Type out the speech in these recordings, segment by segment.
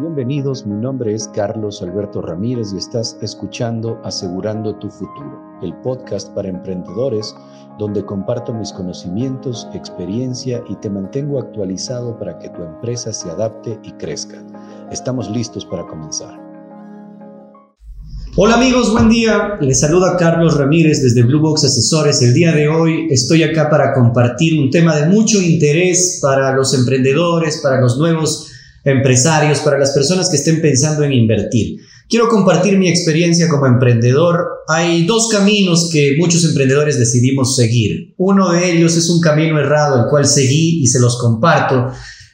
Bienvenidos, mi nombre es Carlos Alberto Ramírez y estás escuchando Asegurando tu Futuro, el podcast para emprendedores donde comparto mis conocimientos, experiencia y te mantengo actualizado para que tu empresa se adapte y crezca. Estamos listos para comenzar. Hola amigos, buen día. Les saluda Carlos Ramírez desde Blue Box Asesores. El día de hoy estoy acá para compartir un tema de mucho interés para los emprendedores, para los nuevos empresarios, para las personas que estén pensando en invertir. Quiero compartir mi experiencia como emprendedor. Hay dos caminos que muchos emprendedores decidimos seguir. Uno de ellos es un camino errado, el cual seguí y se los comparto.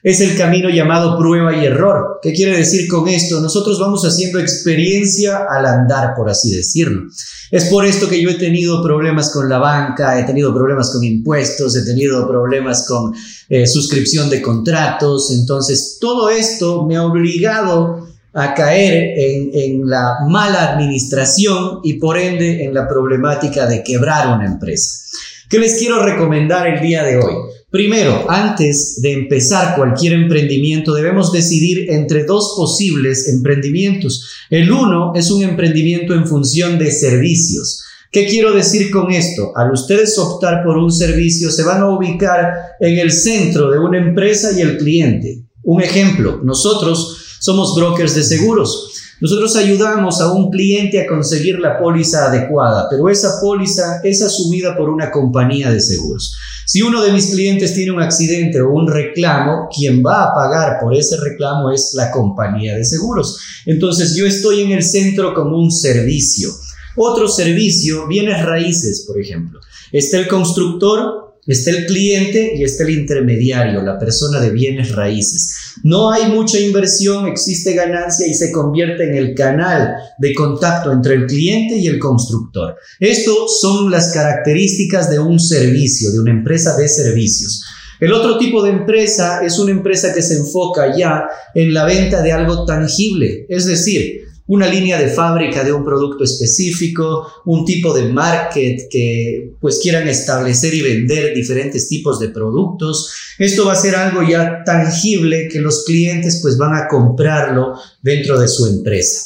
Es el camino llamado prueba y error. ¿Qué quiere decir con esto? Nosotros vamos haciendo experiencia al andar, por así decirlo. Es por esto que yo he tenido problemas con la banca, he tenido problemas con impuestos, he tenido problemas con eh, suscripción de contratos. Entonces, todo esto me ha obligado a caer en, en la mala administración y por ende en la problemática de quebrar una empresa. ¿Qué les quiero recomendar el día de hoy? Primero, antes de empezar cualquier emprendimiento, debemos decidir entre dos posibles emprendimientos. El uno es un emprendimiento en función de servicios. ¿Qué quiero decir con esto? Al ustedes optar por un servicio, se van a ubicar en el centro de una empresa y el cliente. Un ejemplo, nosotros somos brokers de seguros. Nosotros ayudamos a un cliente a conseguir la póliza adecuada, pero esa póliza es asumida por una compañía de seguros. Si uno de mis clientes tiene un accidente o un reclamo, quien va a pagar por ese reclamo es la compañía de seguros. Entonces yo estoy en el centro como un servicio. Otro servicio, bienes raíces, por ejemplo. Está el constructor Está el cliente y está el intermediario, la persona de bienes raíces. No hay mucha inversión, existe ganancia y se convierte en el canal de contacto entre el cliente y el constructor. Estos son las características de un servicio, de una empresa de servicios. El otro tipo de empresa es una empresa que se enfoca ya en la venta de algo tangible, es decir, una línea de fábrica de un producto específico, un tipo de market que pues quieran establecer y vender diferentes tipos de productos. Esto va a ser algo ya tangible que los clientes pues van a comprarlo dentro de su empresa.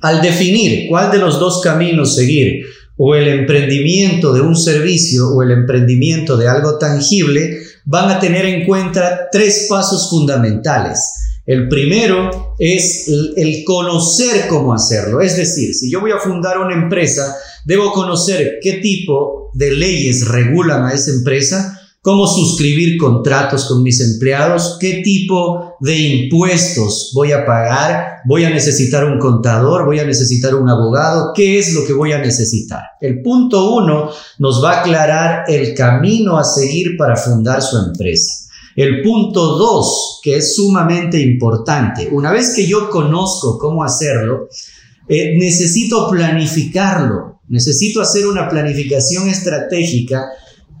Al definir cuál de los dos caminos seguir, o el emprendimiento de un servicio o el emprendimiento de algo tangible, van a tener en cuenta tres pasos fundamentales. El primero es el conocer cómo hacerlo. Es decir, si yo voy a fundar una empresa, debo conocer qué tipo de leyes regulan a esa empresa, cómo suscribir contratos con mis empleados, qué tipo de impuestos voy a pagar, voy a necesitar un contador, voy a necesitar un abogado, qué es lo que voy a necesitar. El punto uno nos va a aclarar el camino a seguir para fundar su empresa. El punto dos, que es sumamente importante, una vez que yo conozco cómo hacerlo, eh, necesito planificarlo, necesito hacer una planificación estratégica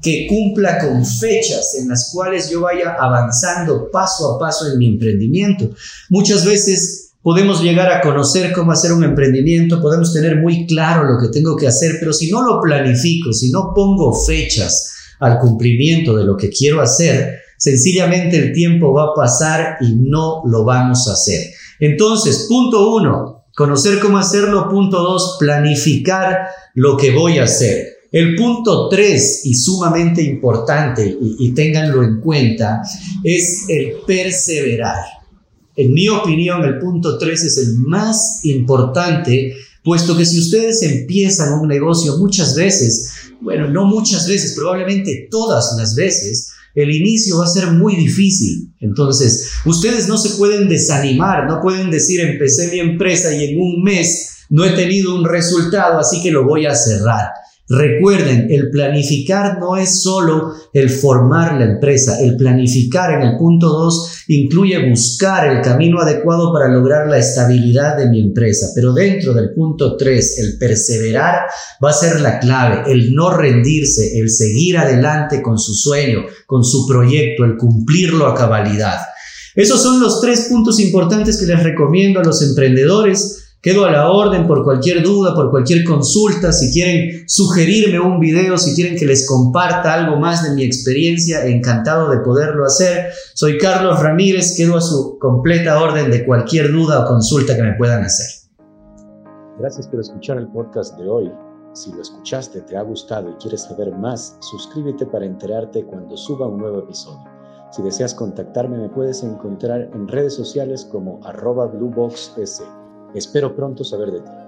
que cumpla con fechas en las cuales yo vaya avanzando paso a paso en mi emprendimiento. Muchas veces podemos llegar a conocer cómo hacer un emprendimiento, podemos tener muy claro lo que tengo que hacer, pero si no lo planifico, si no pongo fechas al cumplimiento de lo que quiero hacer, Sencillamente el tiempo va a pasar y no lo vamos a hacer. Entonces, punto uno, conocer cómo hacerlo. Punto dos, planificar lo que voy a hacer. El punto tres, y sumamente importante, y, y ténganlo en cuenta, es el perseverar. En mi opinión, el punto tres es el más importante, puesto que si ustedes empiezan un negocio muchas veces, bueno, no muchas veces, probablemente todas las veces, el inicio va a ser muy difícil. Entonces, ustedes no se pueden desanimar, no pueden decir, empecé mi empresa y en un mes no he tenido un resultado, así que lo voy a cerrar. Recuerden, el planificar no es solo el formar la empresa, el planificar en el punto 2 incluye buscar el camino adecuado para lograr la estabilidad de mi empresa, pero dentro del punto 3, el perseverar va a ser la clave, el no rendirse, el seguir adelante con su sueño, con su proyecto, el cumplirlo a cabalidad. Esos son los tres puntos importantes que les recomiendo a los emprendedores Quedo a la orden por cualquier duda, por cualquier consulta, si quieren sugerirme un video, si quieren que les comparta algo más de mi experiencia, encantado de poderlo hacer. Soy Carlos Ramírez, quedo a su completa orden de cualquier duda o consulta que me puedan hacer. Gracias por escuchar el podcast de hoy. Si lo escuchaste, te ha gustado y quieres saber más, suscríbete para enterarte cuando suba un nuevo episodio. Si deseas contactarme, me puedes encontrar en redes sociales como arroba blueboxs. Espero pronto saber de ti.